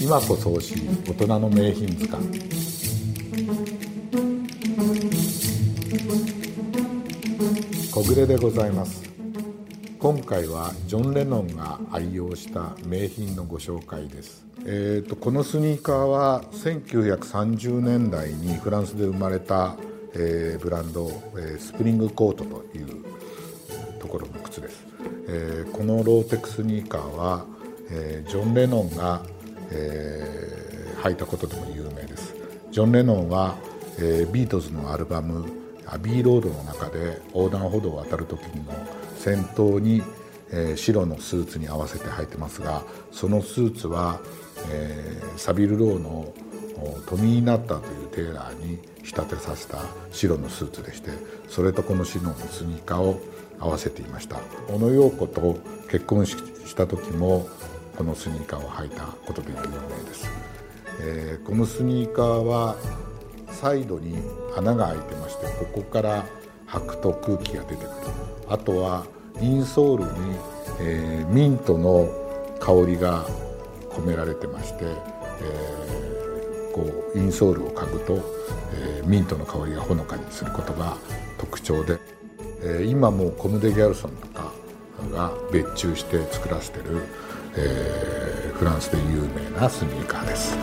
今こそ欲しい大人の名品図鑑小暮でございます。今回はジョン・レノンが愛用した名品のご紹介です。えーと、このスニーカーは1930年代にフランスで生まれた、えー、ブランド、えー、スプリングコートというところの靴です、えー、このローテクスニーカーは、えジョン・レノンが、えー履いたことでも有名です。ジョン・レノンは、えビートルズのアルバム「アビーロード」の中で横断歩道を渡る時の先頭に、え白のスーツに合わせて履いてますがそのスーツはえー、サビル・ローのトミー・ナッターというテーラーに仕立てさせた白のスーツでしてそれとこの白のスニーカーを合わせていました。小野陽子と結婚した時もこのスニーカーを履いたことで有名です、えー、このスニーカーはサイドに穴が開いてましてここから履くと空気が出てくる。あとはインソールに、えー、ミントの香りが込められてまして、えー、こうインソールを嗅ぐと、えー、ミントの香りがほのかにすることが特徴で、えー、今もうコム・デ・ギャルソンとかが別注して作らせてる、えー、フランスで有名なスニーカーです。